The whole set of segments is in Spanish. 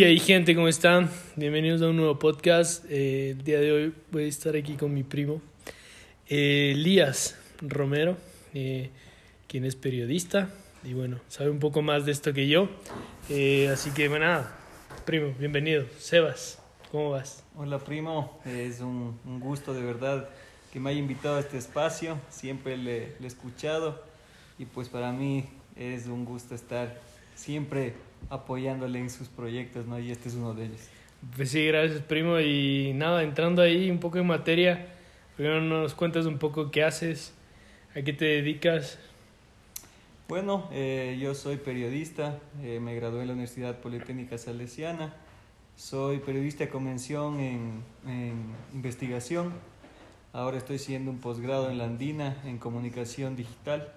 Y ahí gente, ¿cómo están? Bienvenidos a un nuevo podcast. Eh, el día de hoy voy a estar aquí con mi primo, eh, Elías Romero, eh, quien es periodista y bueno, sabe un poco más de esto que yo. Eh, así que bueno, nada, primo, bienvenido. Sebas, ¿cómo vas? Hola primo, es un, un gusto de verdad que me haya invitado a este espacio, siempre le, le he escuchado y pues para mí es un gusto estar siempre apoyándole en sus proyectos, ¿no? Y este es uno de ellos. Pues sí, gracias primo. Y nada, entrando ahí un poco en materia, primero nos cuentas un poco qué haces, a qué te dedicas. Bueno, eh, yo soy periodista, eh, me gradué en la Universidad Politécnica Salesiana, soy periodista de convención en, en investigación, ahora estoy siguiendo un posgrado en la Andina en comunicación digital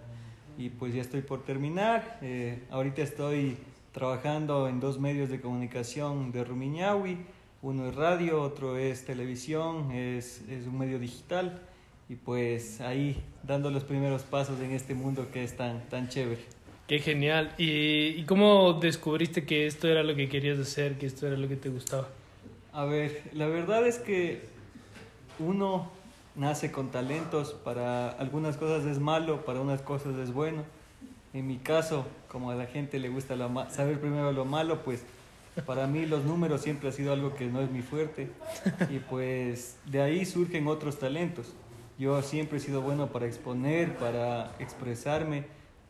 y pues ya estoy por terminar, eh, ahorita estoy trabajando en dos medios de comunicación de Rumiñahui, uno es radio, otro es televisión, es, es un medio digital y pues ahí dando los primeros pasos en este mundo que es tan, tan chévere. Qué genial. ¿Y, ¿Y cómo descubriste que esto era lo que querías hacer, que esto era lo que te gustaba? A ver, la verdad es que uno nace con talentos, para algunas cosas es malo, para unas cosas es bueno. En mi caso, como a la gente le gusta lo ma- saber primero lo malo, pues para mí los números siempre ha sido algo que no es mi fuerte y pues de ahí surgen otros talentos. Yo siempre he sido bueno para exponer, para expresarme,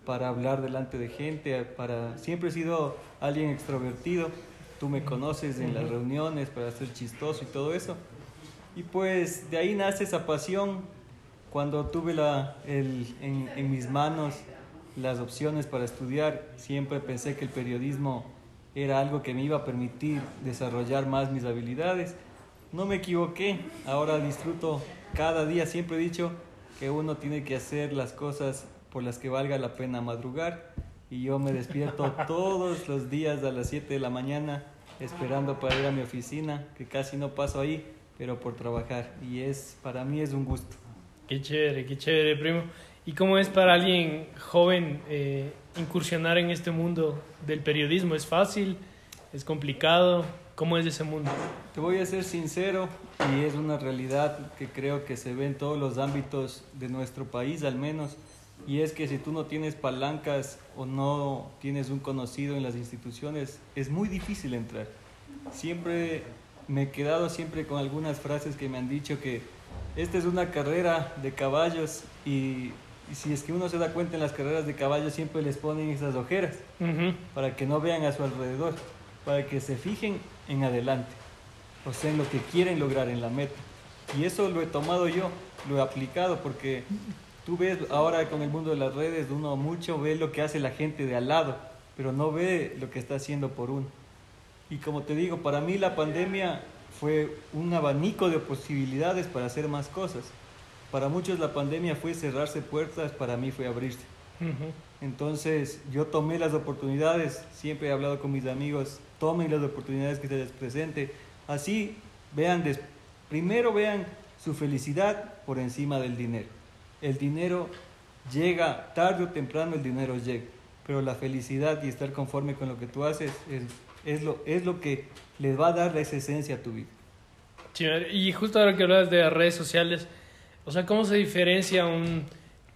para hablar delante de gente, para siempre he sido alguien extrovertido. Tú me conoces en las reuniones para ser chistoso y todo eso. Y pues de ahí nace esa pasión. Cuando tuve la, el, en, en mis manos las opciones para estudiar, siempre pensé que el periodismo era algo que me iba a permitir desarrollar más mis habilidades. No me equivoqué, ahora disfruto cada día, siempre he dicho que uno tiene que hacer las cosas por las que valga la pena madrugar y yo me despierto todos los días a las 7 de la mañana esperando para ir a mi oficina, que casi no paso ahí, pero por trabajar y es para mí es un gusto. Qué chévere, qué chévere, primo. ¿Y cómo es para alguien joven eh, incursionar en este mundo del periodismo? ¿Es fácil? ¿Es complicado? ¿Cómo es ese mundo? Te voy a ser sincero y es una realidad que creo que se ve en todos los ámbitos de nuestro país al menos y es que si tú no tienes palancas o no tienes un conocido en las instituciones es muy difícil entrar. Siempre me he quedado siempre con algunas frases que me han dicho que esta es una carrera de caballos y, si es que uno se da cuenta en las carreras de caballos siempre les ponen esas ojeras Ujú. para que no vean a su alrededor, para que se fijen en adelante, o sea, en lo que quieren lograr en la meta. Y eso lo he tomado yo, lo he aplicado, porque tú ves ahora con el mundo de las redes, uno mucho ve lo que hace la gente de al lado, pero no ve lo que está haciendo por uno. Y como te digo, para mí la pandemia fue un abanico de posibilidades para hacer más cosas. Para muchos la pandemia fue cerrarse puertas, para mí fue abrirse. Ujú. Entonces yo tomé las oportunidades, siempre he hablado con mis amigos, tomen las oportunidades que se les presente. Así vean, primero vean su felicidad por encima del dinero. El dinero llega, tarde o temprano el dinero llega, pero la felicidad y estar conforme con lo que tú haces es, es, lo, es lo que les va a dar esa esencia a tu vida. Chévere. Y justo ahora que hablas de redes sociales, o sea, ¿cómo se diferencia un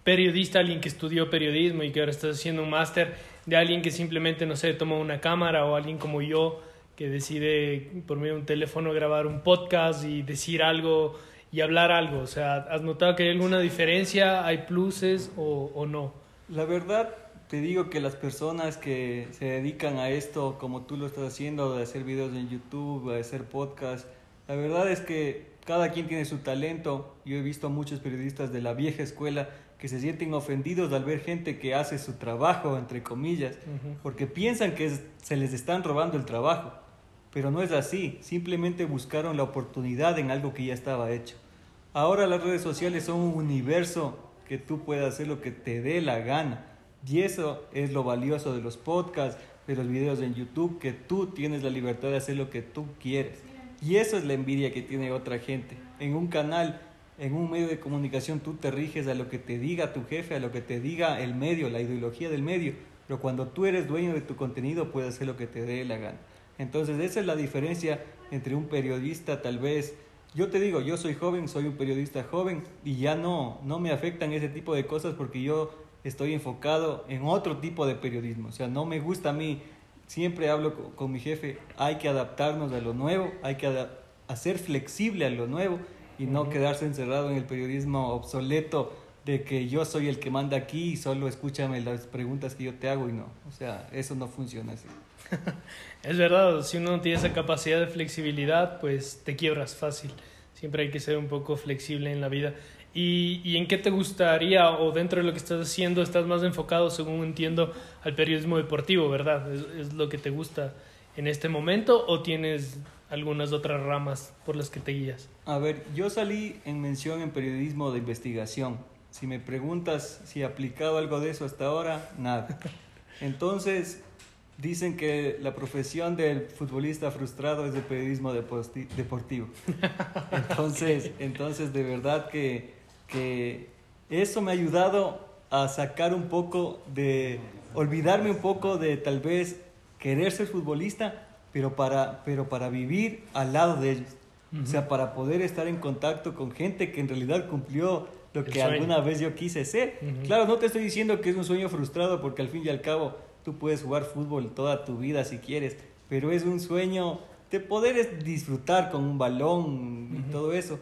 periodista, alguien que estudió periodismo y que ahora está haciendo un máster, de alguien que simplemente, no sé, toma una cámara o alguien como yo que decide por medio de un teléfono grabar un podcast y decir algo y hablar algo? O sea, ¿has notado que hay alguna diferencia? ¿Hay pluses o, o no? La verdad, te digo que las personas que se dedican a esto, como tú lo estás haciendo, de hacer videos en YouTube, de hacer podcast, la verdad es que cada quien tiene su talento. Yo he visto a muchos periodistas de la vieja escuela que se sienten ofendidos al ver gente que hace su trabajo, entre comillas, porque piensan que es- se les están robando el trabajo. Pero no es así, simplemente buscaron la oportunidad en algo que ya estaba hecho. Ahora las redes sociales son un universo que tú puedes hacer lo que te dé la gana. Y eso es lo valioso de los podcasts, de los videos en YouTube, que tú tienes la libertad de hacer lo que tú quieres. Y eso es la envidia que tiene otra gente. En un canal, en un medio de comunicación, tú te riges a lo que te diga tu jefe, a lo que te diga el medio, la ideología del medio. Pero cuando tú eres dueño de tu contenido, puedes hacer lo que te dé la gana. Entonces esa es la diferencia entre un periodista tal vez yo te digo, yo soy joven, soy un periodista joven y ya no, no me afectan ese tipo de cosas porque yo estoy enfocado en otro tipo de periodismo. O sea, no me gusta a mí, siempre hablo con, mi jefe, hay que adaptarnos a lo nuevo, hay que hacer flexible a lo nuevo y no quedarse encerrado en el periodismo obsoleto de que yo soy el que manda aquí y solo escúchame las preguntas que yo te hago y no. O sea, eso no funciona así. es verdad, si uno no tiene esa capacidad de flexibilidad, pues te quiebras fácil. Siempre hay que ser un poco flexible en la vida. ¿Y, ¿Y, en qué te gustaría o dentro de lo que estás haciendo estás más enfocado, según entiendo, al periodismo deportivo, verdad? ¿Es, es lo que te gusta en este momento o tienes algunas otras ramas por las que te guías? A ver, yo salí en mención en periodismo de investigación. Si me preguntas si he aplicado algo de eso hasta ahora, nada. Entonces, Dicen que la profesión del futbolista frustrado es el periodismo deportivo. Entonces, entonces de verdad que, que eso me ha ayudado a sacar un poco de, olvidarme un poco de tal vez querer ser futbolista, pero para, pero para vivir al lado de ellos. O sea, para poder estar en contacto con gente que en realidad cumplió lo que alguna vez yo quise ser. Claro, no te estoy diciendo que es un sueño frustrado porque al fin y al cabo tú puedes jugar fútbol toda tu vida si quieres, pero es un sueño de poder disfrutar con un balón y todo eso.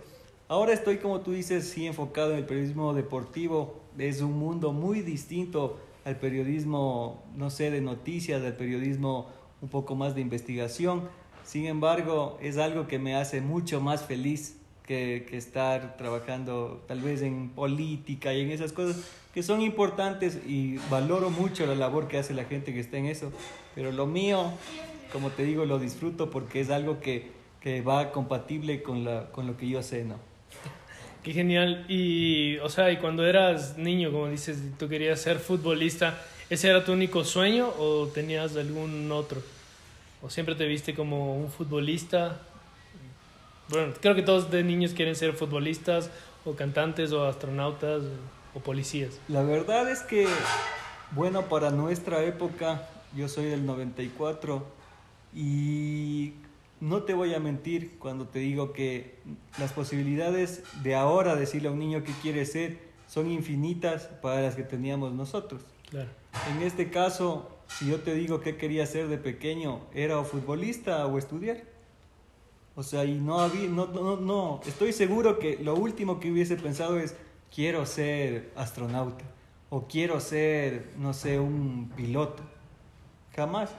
Ahora estoy, como tú dices, sí enfocado en el periodismo deportivo. Es un mundo muy distinto al periodismo, no sé, de noticias, al periodismo un poco más de investigación. Sin embargo, es algo que me hace mucho más feliz que, que, estar trabajando tal vez en política y en esas cosas que son importantes y valoro mucho la labor que hace la gente que está en eso, pero lo mío, como te digo, lo disfruto porque es algo que, que va compatible con, la, con lo que yo sé, ¿no? Qué genial. Y, o sea, y cuando eras niño, como dices, tú querías ser futbolista, ¿ese era tu único sueño o tenías algún otro? ¿O siempre te viste como un futbolista? Bueno, creo que todos de niños quieren ser futbolistas o cantantes o astronautas o, policías. La verdad es que, bueno, para nuestra época, yo soy del 94 y no te voy a mentir cuando te digo que las posibilidades de ahora decirle a un niño que quiere ser son infinitas para las que teníamos nosotros. Claro. En este caso, si yo te digo que quería ser de pequeño, era o futbolista o estudiar. O sea, y no había, no, no, no, estoy seguro que lo último que hubiese pensado es, quiero ser astronauta o quiero ser, no sé, un piloto. Jamás.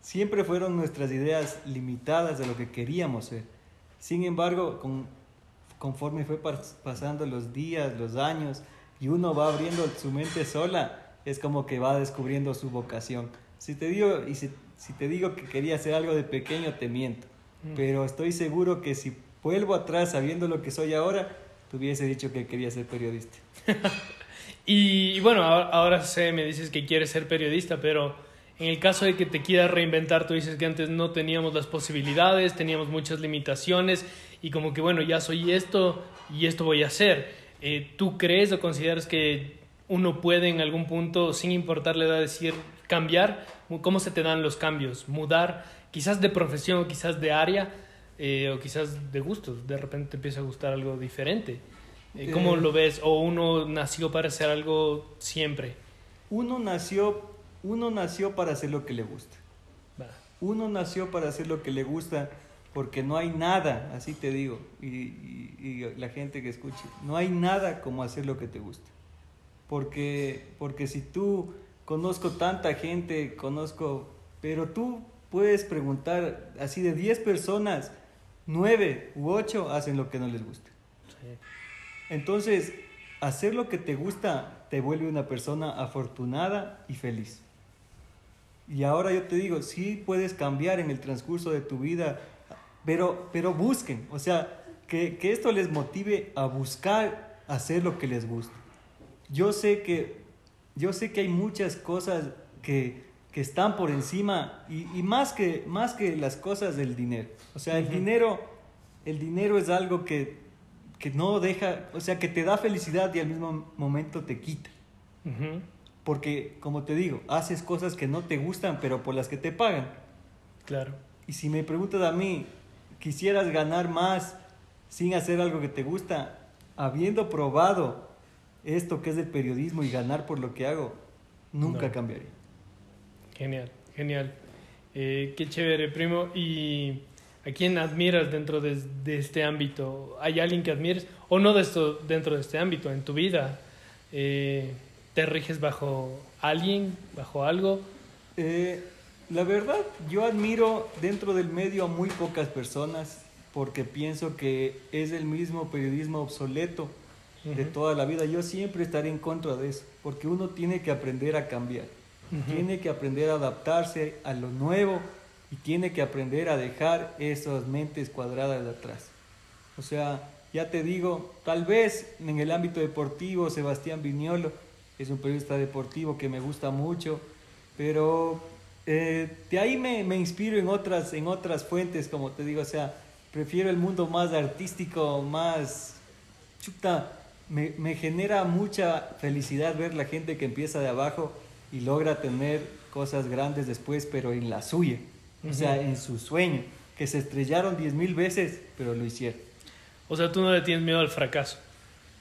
Siempre fueron nuestras ideas limitadas de lo que queríamos ser. Sin embargo, con, conforme fue pasando los días, los años, y uno va abriendo su mente sola, es como que va descubriendo su vocación. Si te digo, y si, si te digo que quería hacer algo de pequeño, te miento. Mm. Pero estoy seguro que si vuelvo atrás sabiendo lo que soy ahora, te hubiese dicho que quería ser periodista. y, bueno, ahora, sé, me dices que quieres ser periodista, pero en el caso de que te quieras reinventar, tú dices que antes no teníamos las posibilidades, teníamos muchas limitaciones y como que bueno, ya soy esto y esto voy a hacer. Eh, ¿Tú crees o consideras que uno puede en algún punto, sin importar la edad, decir cambiar? ¿Cómo se te dan los cambios? ¿Mudar? quizás de profesión, quizás de área, eh, o quizás de gustos. De repente te empieza a gustar algo diferente. Eh, ¿Cómo lo ves? ¿O uno nació para hacer algo siempre? Uno nació, uno nació para hacer lo que le gusta. Uno nació para hacer lo que le gusta porque no hay nada, así te digo, y, y, la gente que escuche, no hay nada como hacer lo que te gusta. Porque, porque si tú conozco tanta gente, conozco, pero tú puedes preguntar así de 10 personas, 9 u 8 hacen lo que no les gusta. Entonces, hacer lo que te gusta te vuelve una persona afortunada y feliz. Y ahora yo te digo, sí puedes cambiar en el transcurso de tu vida, pero, pero busquen, o sea, que, que esto les motive a buscar hacer lo que les gusta. Yo sé que, yo sé que hay muchas cosas que, que están por encima y, y, más, que, más que las cosas del dinero. O sea, el dinero, el dinero es algo que, que, no deja, o sea, que te da felicidad y al mismo momento te quita. Porque, como te digo, haces cosas que no te gustan, pero por las que te pagan. Claro. Y si me preguntas a mí, ¿quisieras ganar más sin hacer algo que te gusta? Habiendo probado esto que es el periodismo y ganar por lo que hago, nunca cambiaría. Genial, genial. Eh, qué chévere, primo. ¿Y a quién admiras dentro de, este ámbito? ¿Hay alguien que admires? ¿O no de esto, dentro de este ámbito, en tu vida? Eh, ¿Te riges bajo alguien, bajo algo? Eh, la verdad, yo admiro dentro del medio a muy pocas personas porque pienso que es el mismo periodismo obsoleto de toda la vida. Yo siempre estaré en contra de eso, porque uno tiene que aprender a cambiar, tiene que aprender a adaptarse a lo nuevo y tiene que aprender a dejar esas mentes cuadradas de atrás. O sea, ya te digo, tal vez en el ámbito deportivo, Sebastián Viñolo es un periodista deportivo que me gusta mucho, pero eh, de ahí me, me, inspiro en otras, en otras fuentes, como te digo, o sea, prefiero el mundo más artístico, más... Chuta, me, me genera mucha felicidad ver la gente que empieza de abajo y logra tener cosas grandes después, pero en la suya, o sea, en su sueño, que se estrellaron diez mil veces, pero lo hicieron. O sea, tú no le tienes miedo al fracaso.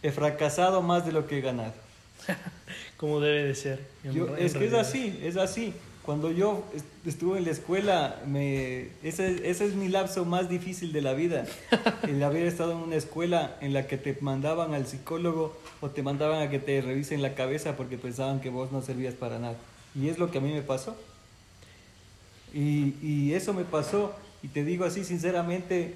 He fracasado más de lo que he ganado. Como debe de ser. es que es así, es así. Cuando yo estuve en la escuela, me, ese, ese es mi lapso más difícil de la vida. El haber estado en una escuela en la que te mandaban al psicólogo o te mandaban a que te revisen la cabeza porque pensaban que vos no servías para nada. Y es lo que a mí me pasó. Y, y eso me pasó. Y te digo así sinceramente,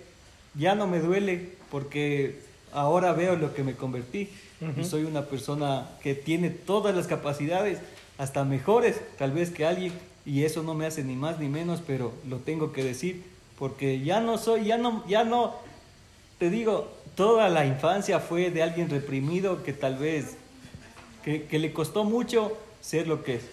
ya no me duele porque ahora veo lo que me convertí. Y soy una persona que tiene todas las capacidades hasta mejores tal vez que alguien y eso no me hace ni más ni menos, pero lo tengo que decir porque ya no soy, ya no, ya no, te digo, toda la infancia fue de alguien reprimido que tal vez, que, que le costó mucho ser lo que es,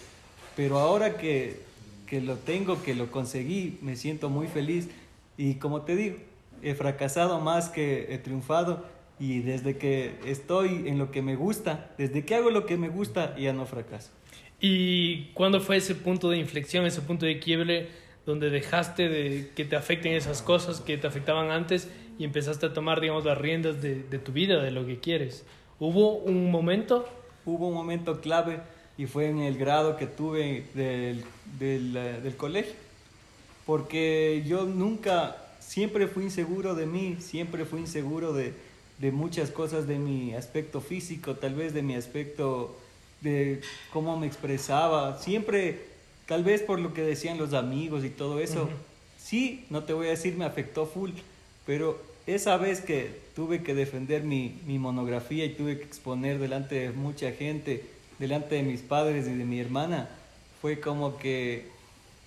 pero ahora que, que lo tengo, que lo conseguí, me siento muy feliz y como te digo, he fracasado más que he triunfado y desde que estoy en lo que me gusta, desde que hago lo que me gusta, ya no fracaso. ¿Y cuándo fue ese punto de inflexión, ese punto de quiebre donde dejaste de que te afecten esas cosas que te afectaban antes y empezaste a tomar, digamos, las riendas de, de tu vida, de lo que quieres? ¿Hubo un momento? Hubo un momento clave y fue en el grado que tuve del, del, eh, del colegio. Porque yo nunca, siempre fui inseguro de mí, siempre fui inseguro de, de muchas cosas de mi aspecto físico, tal vez de mi aspecto de cómo me expresaba, siempre, tal vez por lo que decían los amigos y todo eso, sí, no te voy a decir me afectó full, pero esa vez que tuve que defender mi, mi monografía y tuve que exponer delante de mucha gente, delante de mis padres y de mi hermana, fue como que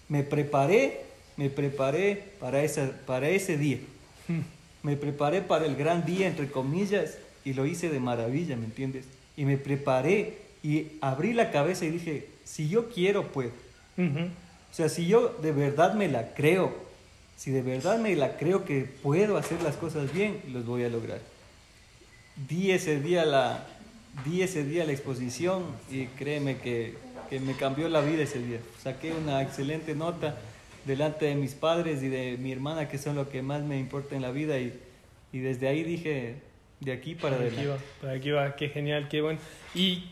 me preparé, me preparé para, esa, para ese día. Me preparé para el gran día, entre comillas, y lo hice de maravilla, ¿me entiendes? Y me preparé y abrí la cabeza y dije, si yo quiero, puedo. O sea, si yo de verdad me la creo, si de verdad me la creo que puedo hacer las cosas bien, los voy a lograr. Di ese día la, di ese día la exposición y créeme que, que me cambió la vida ese día. Saqué una excelente nota delante de mis padres y de mi hermana, que son lo que más me importa en la vida. Y, y desde ahí dije, de aquí para adelante. Aquí va, para aquí va, qué genial, qué bueno. Y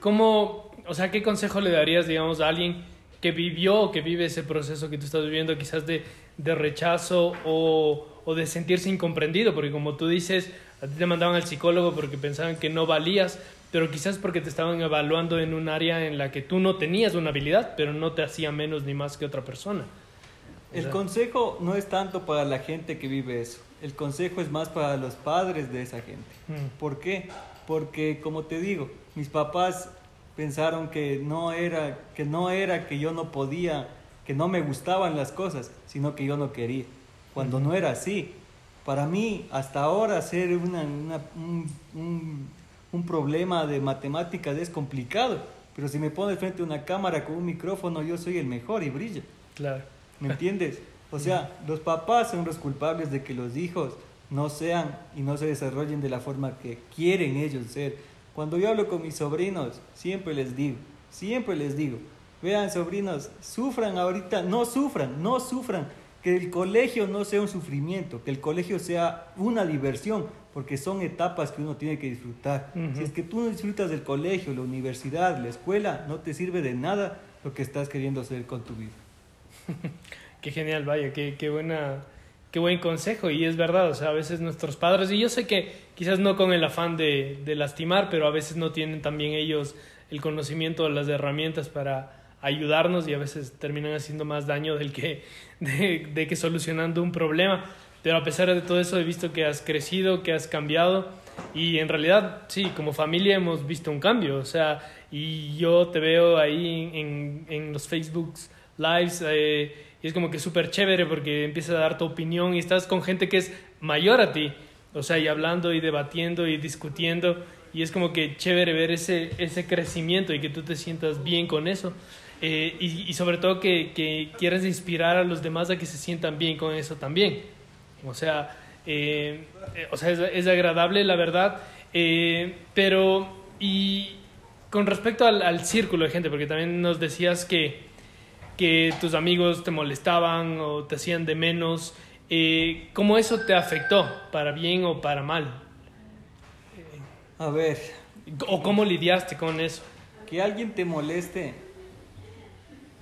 ¿Cómo, o sea, qué consejo le darías, digamos, a alguien que vivió o que vive ese proceso que tú estás viviendo, quizás de, de rechazo o, o, de sentirse incomprendido? Porque como tú dices, a ti te mandaban al psicólogo porque pensaban que no valías, pero quizás porque te estaban evaluando en un área en la que tú no tenías una habilidad, pero no te hacía menos ni más que otra persona. El consejo no es tanto para la gente que vive eso, el consejo es más para los padres de esa gente. Mm. ¿Por qué? Porque, como te digo, mis papás pensaron que no era que no era que yo no podía, que no me gustaban las cosas, sino que yo no quería. Cuando no era así. Para mí, hasta ahora, ser una, un, un, un, problema de matemáticas es complicado. Pero si me pones frente a una cámara con un micrófono, yo soy el mejor y brilla. Claro. ¿Me entiendes? O sea, los papás son los culpables de que los hijos no sean y no se desarrollen de la forma que quieren ellos ser. Cuando yo hablo con mis sobrinos, siempre les digo, siempre les digo, vean sobrinos, sufran ahorita, no sufran, no sufran, que el colegio no sea un sufrimiento, que el colegio sea una diversión, porque son etapas que uno tiene que disfrutar. Si es que tú no disfrutas del colegio, la universidad, la escuela, no te sirve de nada lo que estás queriendo hacer con tu vida. qué genial, vaya, qué, qué buena qué buen consejo y es verdad, o sea, a veces nuestros padres, y yo sé que quizás no con el afán de, de lastimar, pero a veces no tienen también ellos el conocimiento o las herramientas para ayudarnos y a veces terminan haciendo más daño del que, de, de, que solucionando un problema. Pero a pesar de todo eso he visto que has crecido, que has cambiado y en realidad sí, como familia hemos visto un cambio, o sea, y yo te veo ahí en, en los Facebooks Lives. Eh, y es como que súper chévere porque empiezas a dar tu opinión y estás con gente que es mayor a ti, o sea, y hablando y debatiendo y discutiendo, y es como que chévere ver ese, ese crecimiento y que tú te sientas bien con eso. Eh, y, y, sobre todo que, que, quieras inspirar a los demás a que se sientan bien con eso también. O sea, eh, o sea es, es, agradable, la verdad. Eh, pero, y con respecto al, al, círculo de gente, porque también nos decías que, que tus amigos te molestaban o te hacían de menos, eh, ¿cómo eso te afectó, para bien o para mal? A ver. ¿O cómo lidiaste con eso? Que alguien te moleste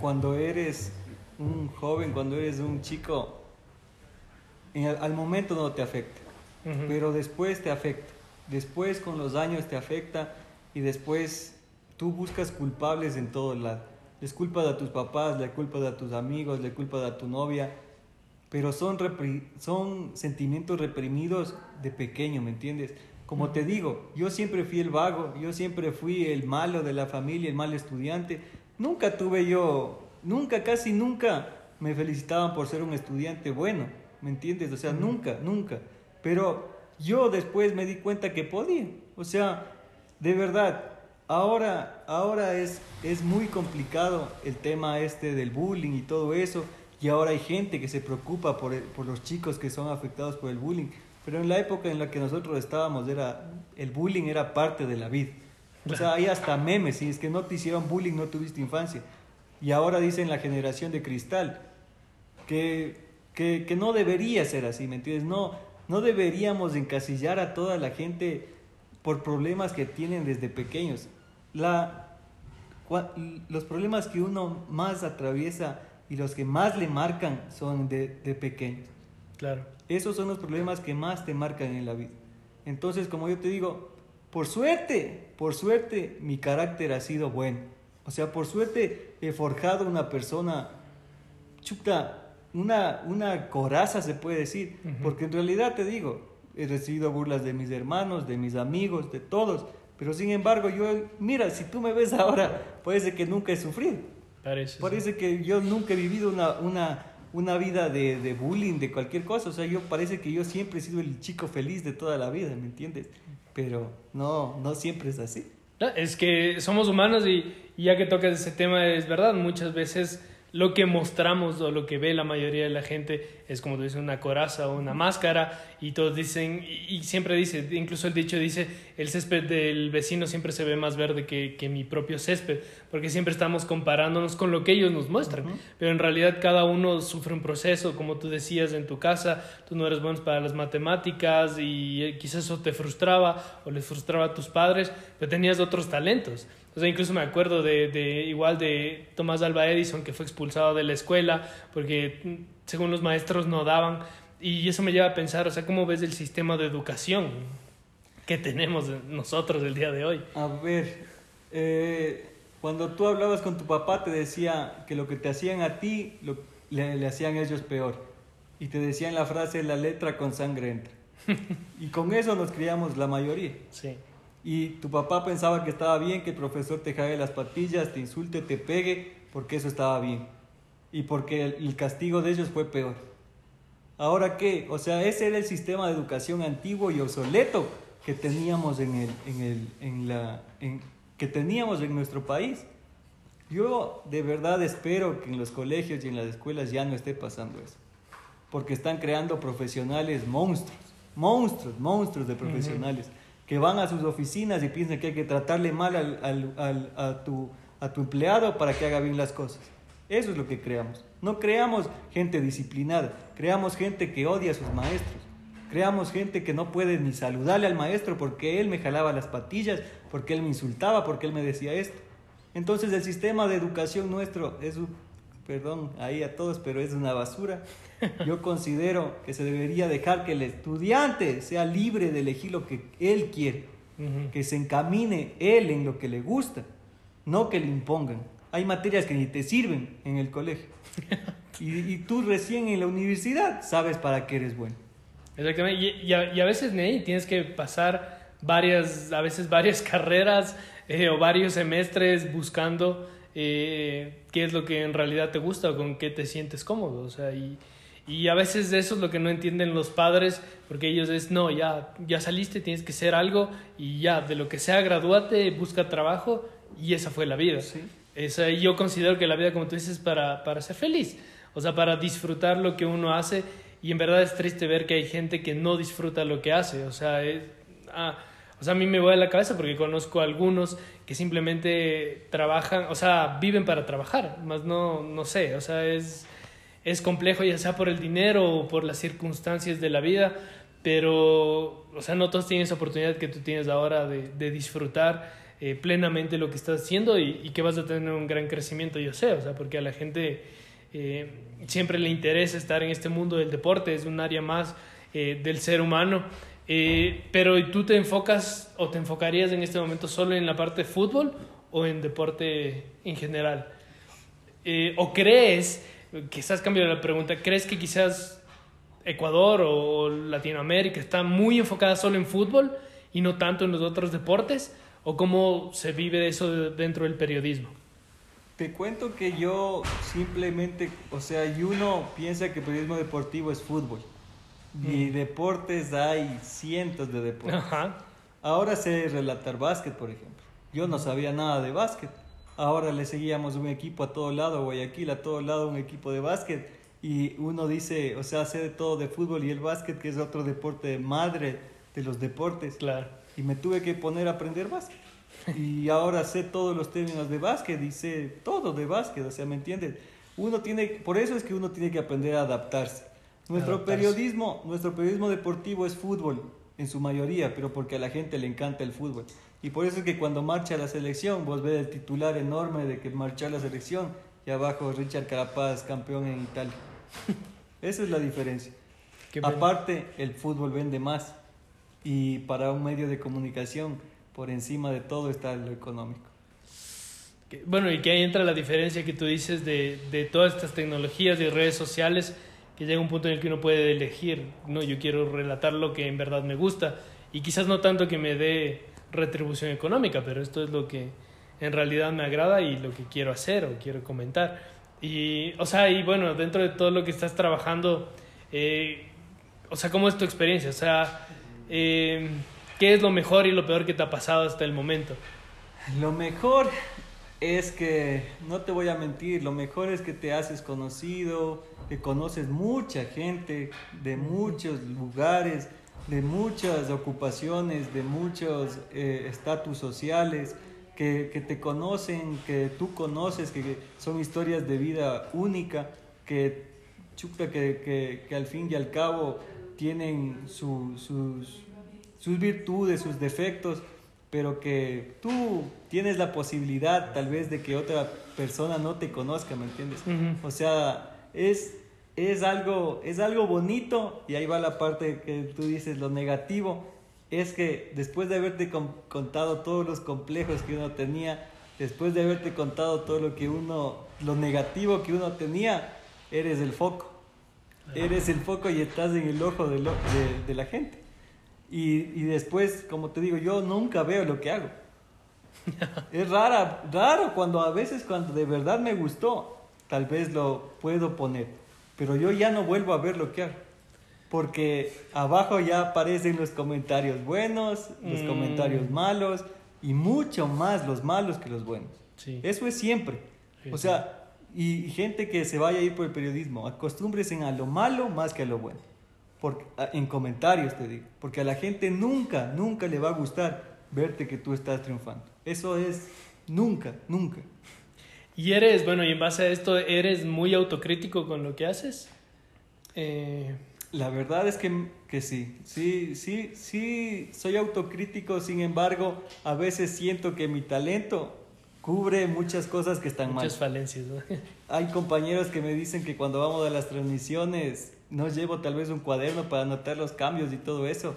cuando eres un joven, cuando eres un chico, el, al momento no te afecta, uh -huh. pero después te afecta. Después con los años te afecta y después tú buscas culpables en todo lado les culpas a tus papás, le culpas a tus amigos, le culpas a tu novia, pero son, son sentimientos reprimidos de pequeño, ¿me entiendes? Como te digo, yo siempre fui el vago, yo siempre fui el malo de la familia, el mal estudiante. Nunca tuve yo, nunca, casi nunca me felicitaban por ser un estudiante bueno, ¿me entiendes? O sea, mm. nunca, nunca. Pero yo después me di cuenta que podía. O sea, de verdad, Ahora, ahora es, es muy complicado el tema este del bullying y todo eso, y ahora hay gente que se preocupa por, por los chicos que son afectados por el bullying, pero en la época en la que nosotros estábamos, era, el bullying era parte de la vida. O sea, hay hasta memes, si es que no te hicieron bullying, no tuviste infancia. Y ahora dicen la generación de cristal, que, que, que no debería ser así, ¿me entiendes? No, no deberíamos encasillar a toda la gente por problemas que tienen desde pequeños la, los problemas que uno más atraviesa y los que más le marcan son de, de pequeños. Claro. Esos son los problemas que más te marcan en la vida. Entonces, como yo te digo, por suerte, por suerte, mi carácter ha sido bueno. O sea, por suerte he forjado una persona, chuta, una, una coraza se puede decir. Uh -huh. Porque en realidad te digo, he recibido burlas de mis hermanos, de mis amigos, de todos. Pero sin embargo, yo, mira, si tú me ves ahora, parece que nunca he sufrido. Parece, parece sí. que yo nunca he vivido una, una, una vida de, de, bullying, de cualquier cosa. O sea, yo parece que yo siempre he sido el chico feliz de toda la vida, ¿me entiendes? Pero no, no siempre es así. Es que somos humanos y, ya que tocas ese tema, es verdad, muchas veces lo que mostramos o lo que ve la mayoría de la gente es como tú dices una coraza o una máscara y todos dicen y, siempre dice incluso el dicho dice el césped del vecino siempre se ve más verde que, que mi propio césped porque siempre estamos comparándonos con lo que ellos nos muestran uh -huh. pero en realidad cada uno sufre un proceso como tú decías en tu casa tú no eres bueno para las matemáticas y quizás eso te frustraba o les frustraba a tus padres pero tenías otros talentos o sea, incluso me acuerdo de, de, igual de Tomás Alba Edison, que fue expulsado de la escuela porque según los maestros no daban. Y eso me lleva a pensar, o sea, ¿cómo ves el sistema de educación que tenemos nosotros el día de hoy? A ver, eh, cuando tú hablabas con tu papá te decía que lo que te hacían a ti, lo, le, le hacían ellos peor. Y te decían la frase, la letra con sangre entra. y con eso nos criamos la mayoría. Sí y tu papá pensaba que estaba bien que el profesor te cague las patillas, te insulte, te pegue, porque eso estaba bien. Y porque el, el, castigo de ellos fue peor. Ahora qué? O sea, ese era el sistema de educación antiguo y obsoleto que teníamos en el, en el, en la, en, que teníamos en nuestro país. Yo de verdad espero que en los colegios y en las escuelas ya no esté pasando eso. Porque están creando profesionales monstruos, monstruos, monstruos de profesionales. Uh -huh que van a sus oficinas y piensan que hay que tratarle mal al, al, al, a, tu, a tu empleado para que haga bien las cosas. Eso es lo que creamos. No creamos gente disciplinada, creamos gente que odia a sus maestros. Creamos gente que no puede ni saludarle al maestro porque él me jalaba las patillas, porque él me insultaba, porque él me decía esto. Entonces el sistema de educación nuestro es un, perdón ahí a todos, pero es una basura. Yo considero que se debería dejar que el estudiante sea libre de elegir lo que él quiere, que se encamine él en lo que le gusta, no que le impongan. Hay materias que ni te sirven en el colegio. Y, y tú recién en la universidad sabes para qué eres bueno. Exactamente. Y, y, a, y, a, veces, Ney, tienes que pasar varias, a veces varias carreras eh, o varios semestres buscando eh, qué es lo que en realidad te gusta o con qué te sientes cómodo. O sea, y, y a veces eso es lo que no entienden los padres, porque ellos es, no, ya, ya saliste, tienes que ser algo y ya, de lo que sea, gradúate, busca trabajo y esa fue la vida. Sí. Yo considero que la vida, como tú dices, para, para ser feliz, o sea, para disfrutar lo que uno hace y en verdad es triste ver que hay gente que no disfruta lo que hace. O sea, es, ah, o sea, a mí me voy a la cabeza porque conozco a algunos que simplemente trabajan, o sea, viven para trabajar, más no, no sé, o sea, es, es complejo ya sea por el dinero o por las circunstancias de la vida, pero, o sea, no todos tienen esa oportunidad que tú tienes ahora de, de disfrutar eh, plenamente lo que estás haciendo y, y, que vas a tener un gran crecimiento, yo sé, o sea, porque a la gente eh, siempre le interesa estar en este mundo del deporte, es un área más eh, del ser humano. Pero tú te enfocas o te enfocarías en este momento solo en la parte de fútbol o en deporte en general? ¿O crees, quizás cambio la pregunta, crees que quizás Ecuador o Latinoamérica está muy enfocada solo en fútbol y no tanto en los otros deportes? ¿O cómo se vive eso dentro del periodismo? Te cuento que yo simplemente, o sea, y uno piensa que el periodismo deportivo es fútbol. Y deportes hay cientos de deportes. Ajá. Ahora sé relatar básquet, por ejemplo. Yo no sabía nada de básquet. Ahora le seguíamos un equipo a todo lado, Guayaquil a todo lado, un equipo de básquet. Y uno dice, o sea, sé de todo de fútbol y el básquet, que es otro deporte de madre de los deportes. Claro. Y me tuve que poner a aprender básquet. Y ahora sé todos los términos de básquet y sé todo de básquet, o sea, ¿me entiendes? Uno tiene, por eso es que uno tiene que aprender a adaptarse. Nuestro Adaptarse. periodismo, nuestro periodismo deportivo es fútbol en su mayoría, pero porque a la gente le encanta el fútbol. Y por eso es que cuando marcha la selección, vos ves el titular enorme de que marchó la selección y abajo Richard Carapaz, campeón en Italia. Esa es la diferencia. Aparte, el fútbol vende más y para un medio de comunicación, por encima de todo está lo económico. Bueno, y que ahí entra la diferencia que tú dices de, de todas estas tecnologías y redes sociales, que llega un punto en el que uno puede elegir, no, yo quiero relatar lo que en verdad me gusta, y quizás no tanto que me dé retribución económica, pero esto es lo que en realidad me agrada y lo que quiero hacer o quiero comentar. Y, o sea, y bueno, dentro de todo lo que estás trabajando, eh, o sea, ¿cómo es tu experiencia? O sea, eh, ¿qué es lo mejor y lo peor que te ha pasado hasta el momento? Lo mejor es que, no te voy a mentir, lo mejor es que te haces conocido, que conoces mucha gente de muchos lugares, de muchas ocupaciones, de muchos eh, estatus sociales, que, que te conocen, que tú conoces, que, que son historias de vida única, que, chuta, que, que, que al fin y al cabo tienen su- sus, sus virtudes, sus defectos, pero que tú tienes la posibilidad tal vez de que otra persona no te conozca, ¿me entiendes? Ujú. O sea, es, es, algo, es algo bonito y ahí va la parte que tú dices, lo negativo, es que después de haberte con- contado todos los complejos que uno tenía, después de haberte contado todo lo que uno, lo negativo que uno tenía, eres el foco. Eres el foco y estás en el ojo de, lo- de, de la gente. Y, y después, como te digo, yo nunca veo lo que hago. Es rara, raro cuando a veces cuando de verdad me gustó, tal vez lo puedo poner, pero yo ya no vuelvo a ver lo que hago. Porque abajo ya aparecen los comentarios buenos, los Mm. comentarios malos y mucho más los malos que los buenos. Sí. Eso es siempre. Sí, o sea, y, gente que se vaya a ir por el periodismo, acostúmbrese a lo malo más que a lo bueno. Porque, en comentarios te digo. Porque a la gente nunca, nunca le va a gustar verte que tú estás triunfando. Eso es nunca, nunca. Y eres, bueno, y en base a esto, ¿eres muy autocrítico con lo que haces? Eh... La verdad es que, que sí, sí, sí, sí, soy autocrítico, sin embargo, a veces siento que mi talento cubre muchas cosas que están mal. Muchas falencias, ¿no? Hay compañeros que me dicen que cuando vamos a las transmisiones no llevo tal vez un cuaderno para anotar los cambios y todo eso.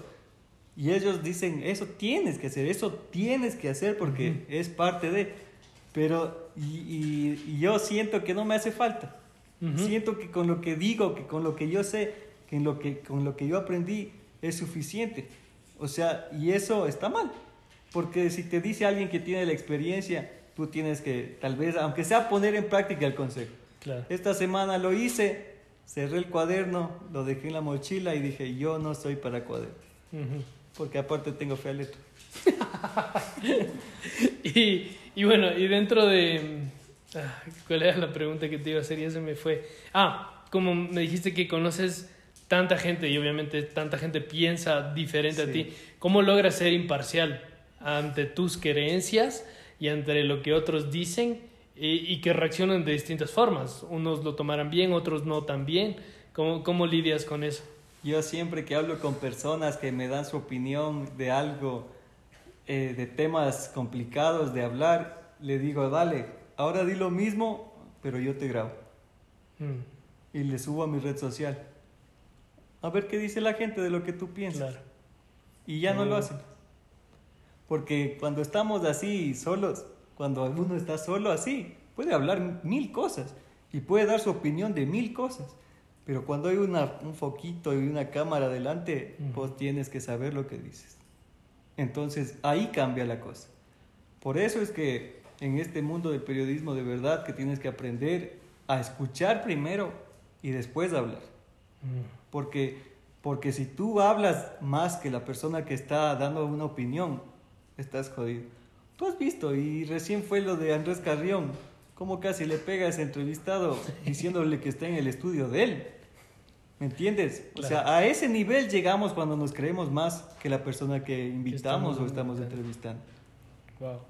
Y ellos dicen, eso tienes que hacer, eso tienes que hacer porque es parte de... Pero, y, y, yo siento que no me hace falta. Siento que con lo que digo, que con lo que yo sé, que, en lo que con lo que yo aprendí es suficiente. O sea, y eso está mal. Porque si te dice alguien que tiene la experiencia, tú tienes que, tal vez, aunque sea poner en práctica el consejo. Esta semana lo hice, cerré el cuaderno, lo dejé en la mochila y dije, yo no soy para cuaderno. Porque aparte tengo fea letra. y, y, bueno, y dentro de... Ah, ¿Cuál era la pregunta que te iba a hacer? Ya se me fue. Ah, como me dijiste que conoces tanta gente y obviamente tanta gente piensa diferente a ti, ¿cómo logras ser imparcial ante tus creencias? Y entre lo que otros dicen y, que reaccionan de distintas formas. Unos lo tomarán bien, otros no tan bien. ¿Cómo, ¿Cómo lidias con eso? Yo siempre que hablo con personas que me dan su opinión de algo, eh, de temas complicados de hablar, le digo, dale, ahora di lo mismo, pero yo te grabo. Mm. Y le subo a mi red social. A ver qué dice la gente de lo que tú piensas. Y ya no lo mm. hacen. Porque cuando estamos así solos, cuando uno está solo así, puede hablar mil cosas y puede dar su opinión de mil cosas. Pero cuando hay una, un foquito y una cámara delante, vos tienes que saber lo que dices. Entonces ahí cambia la cosa. Por eso es que en este mundo del periodismo de verdad que tienes que aprender a escuchar primero y después hablar. Porque, porque si tú hablas más que la persona que está dando una opinión, estás jodido. Tú has visto, y recién fue lo de Andrés Carrión, cómo casi le pega a ese entrevistado diciéndole que está en el estudio de él. ¿Me entiendes? O sea, a ese nivel llegamos cuando nos creemos más que la persona que invitamos o estamos entrevistando. Wow.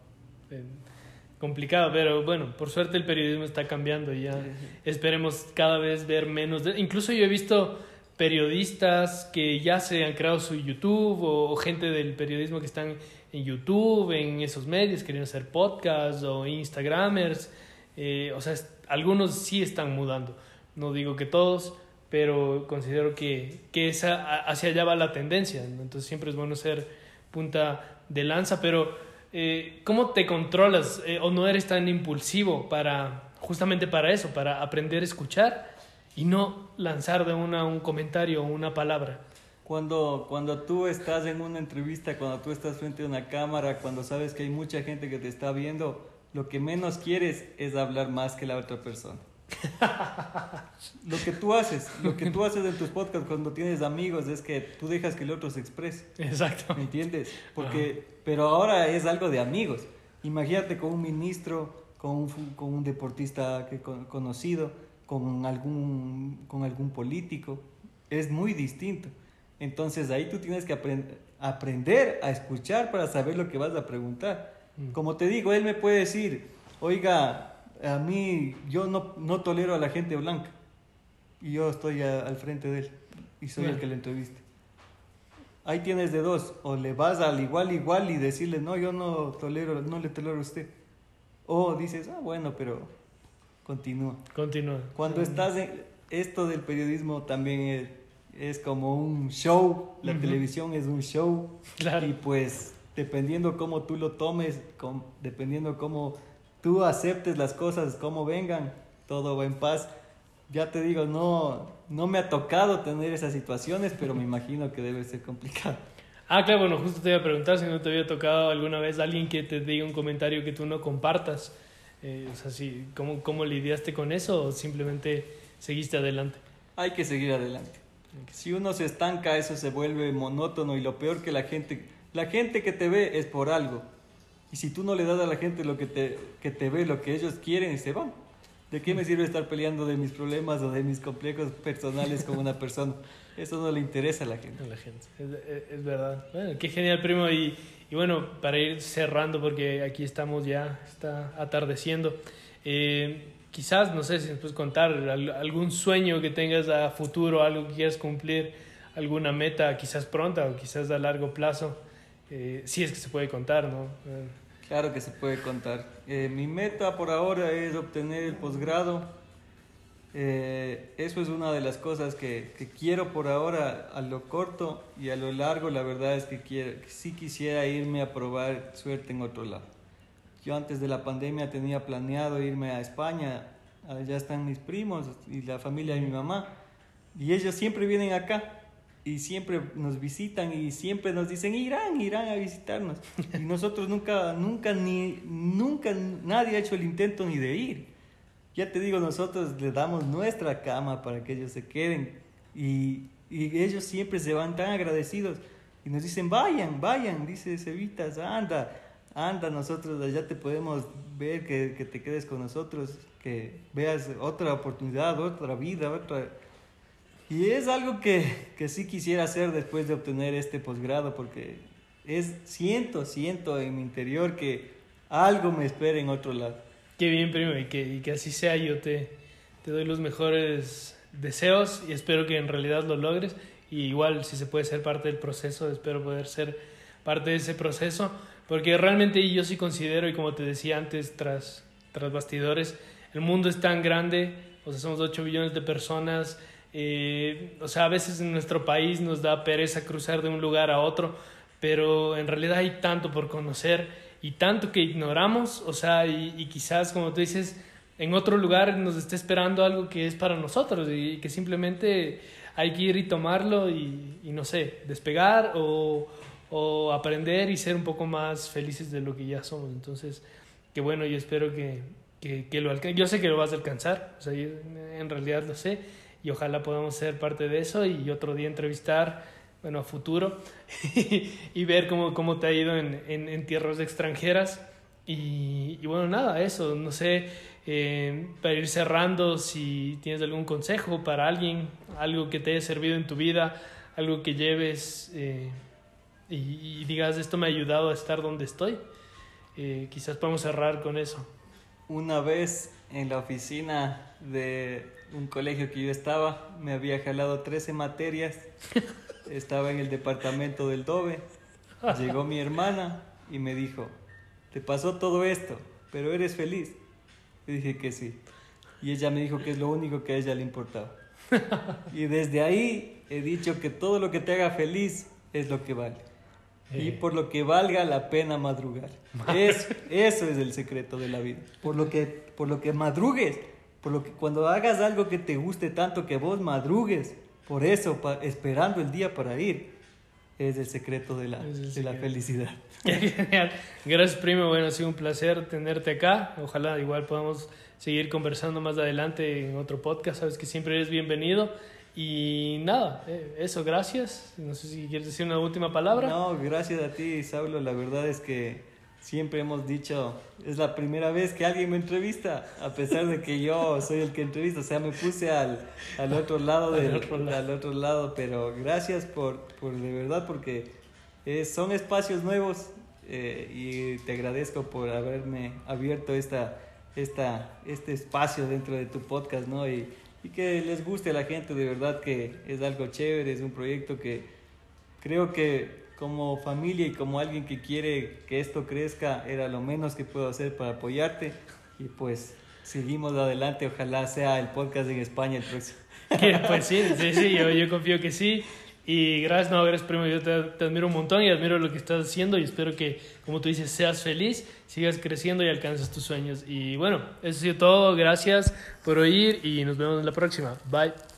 complicado, pero bueno, por suerte el periodismo está cambiando y ya esperemos cada vez ver menos. Incluso yo he visto periodistas que ya se han creado su YouTube o gente del periodismo que están en YouTube, en esos medios, queriendo hacer podcasts o Instagramers. Eh, o sea, algunos sí están mudando. No digo que todos, pero considero que, que esa, hacia allá va la tendencia. Entonces siempre es bueno ser punta de lanza, pero eh, ¿cómo te controlas eh, o no eres tan impulsivo para justamente para eso, para aprender a escuchar y no lanzar de una un comentario o una palabra? Cuando, cuando tú estás en una entrevista, cuando tú estás frente a una cámara, cuando sabes que hay mucha gente que te está viendo, lo que menos quieres es hablar más que la otra persona. lo que tú haces, lo que tú haces en tus podcasts cuando tienes amigos es que tú dejas que el otro se exprese. Exacto. ¿Me entiendes? Porque, pero ahora es algo de amigos. Imagínate con un ministro, con un, con un deportista que, conocido, con algún, con algún político. Es muy distinto. Entonces ahí tú tienes que aprender a escuchar para saber lo que vas a preguntar. Mm. Como te digo, él me puede decir, oiga, a mí yo no, no tolero a la gente blanca. Y yo estoy al frente de él y soy el que le entreviste. Ahí tienes de dos, o le vas al igual igual y decirle, no, yo no tolero, no le tolero a usted. O dices, ah, bueno, pero continúa. Continúa. Cuando estás en esto del periodismo también es es como un show, la televisión es un show. Y pues dependiendo cómo tú lo tomes, dependiendo cómo tú aceptes las cosas, cómo vengan, todo va en paz. Ya te digo, no, no me ha tocado tener esas situaciones, pero me imagino que debe ser complicado. Ah, claro, bueno, justo te iba a preguntar si no te había tocado alguna vez alguien que te diga un comentario que tú no compartas. Eh, o sea, si, ¿cómo, ¿cómo lidiaste con eso o simplemente seguiste adelante? Hay que seguir adelante. Si uno se estanca, eso se vuelve monótono y lo peor que la gente, la gente que te ve es por algo. Y si tú no le das a la gente lo que te, que te ve, lo que ellos quieren, se van. ¿De qué me sirve estar peleando de mis problemas o de mis complejos personales con una persona? Eso no le interesa a la gente. A la gente, es, es, verdad. Bueno, qué genial, primo. Y, y, bueno, para ir cerrando, porque aquí estamos ya, está atardeciendo. Eh, quizás, no sé si nos puedes contar algún sueño que tengas a futuro, algo que quieras cumplir, alguna meta quizás pronta o quizás a largo plazo, eh, si es que se puede contar, ¿no? Claro que se puede contar. Eh, mi meta por ahora es obtener el posgrado. Eh, eso es una de las cosas que, que, quiero por ahora a lo corto y a lo largo. La verdad es que, quiero, que sí quisiera irme a probar suerte en otro lado. Yo antes de la pandemia tenía planeado irme a España, allá están mis primos y la familia de mi mamá, y ellos siempre vienen acá y siempre nos visitan y siempre nos dicen irán, irán a visitarnos. Y nosotros nunca, nunca, ni, nunca, nadie ha hecho el intento ni de ir. Ya te digo, nosotros le damos nuestra cama para que ellos se queden y, y ellos siempre se van tan agradecidos y nos dicen vayan, vayan, dice Cevitas, anda anda, nosotros allá te podemos ver, que, que, te quedes con nosotros, que veas otra oportunidad, otra vida, otra... Y es algo que, que sí quisiera hacer después de obtener este posgrado, porque es, siento, siento en mi interior que algo me espera en otro lado. Qué bien, primo, y que, y que así sea, yo te, te doy los mejores deseos y espero que en realidad lo logres. Y igual, si se puede ser parte del proceso, espero poder ser parte de ese proceso. Porque realmente yo sí considero, y como te decía antes, tras, tras bastidores, el mundo es tan grande, o sea, somos 8 billones de personas, eh, o sea, a veces en nuestro país nos da pereza cruzar de un lugar a otro, pero en realidad hay tanto por conocer y tanto que ignoramos, o sea, y, quizás, como tú dices, en otro lugar nos esté esperando algo que es para nosotros y que simplemente hay que ir y tomarlo y no sé, despegar o o aprender y ser un poco más felices de lo que ya somos. Entonces, que bueno, yo espero que, que, que lo alcance. Yo sé que lo vas a alcanzar, o sea, yo en realidad lo sé, y ojalá podamos ser parte de eso y otro día entrevistar, bueno, a futuro, y ver cómo, cómo te ha ido en, en, en tierras extranjeras. Y, y, bueno, nada, eso, no sé, eh, para ir cerrando, si tienes algún consejo para alguien, algo que te haya servido en tu vida, algo que lleves. Eh, y, digas, esto me ha ayudado a estar donde estoy. Eh, quizás podemos cerrar con eso. Una vez en la oficina de un colegio que yo estaba, me había jalado 13 materias, estaba en el departamento del DOBE, llegó mi hermana y me dijo, te pasó todo esto, pero eres feliz. Y dije que sí. Y ella me dijo que es lo único que a ella le importaba. Y desde ahí he dicho que todo lo que te haga feliz es lo que vale y eh. por lo que valga la pena madrugar. Es, eso es el secreto de la vida. Por lo que, por lo que madrugues, por lo que cuando hagas algo que te guste tanto que vos madrugues, por eso, esperando el día para ir, es el secreto de la, de la felicidad. Genial. Gracias, primo. Bueno, ha sido un placer tenerte acá. Ojalá igual podamos seguir conversando más adelante en otro podcast. Sabes que siempre eres bienvenido. Y nada, eh, eso, gracias. No sé si quieres decir una última palabra. No, gracias a ti, Saulo. La verdad es que siempre hemos dicho, es la primera vez que alguien me entrevista, a pesar de que yo soy el que entrevista. O sea, me puse al, al otro lado del otro lado. Al otro lado. Pero gracias por, por de verdad, porque eh, son espacios nuevos eh, y te agradezco por haberme abierto esta, esta, este espacio dentro de tu podcast, ¿no? Y, y que les guste a la gente, de verdad que es algo chévere, es un proyecto que creo que como familia y como alguien que quiere que esto crezca, era lo menos que puedo hacer para apoyarte y pues seguimos adelante, ojalá sea el podcast en España el próximo. pues sí, sí, sí, yo, yo confío que sí. Y gracias, no, gracias, primo. Yo te, admiro un montón y admiro lo que estás haciendo y espero que, como tú dices, seas feliz, sigas creciendo y alcances tus sueños. Y bueno, eso ha todo. Gracias por oír y nos vemos en la próxima. Bye.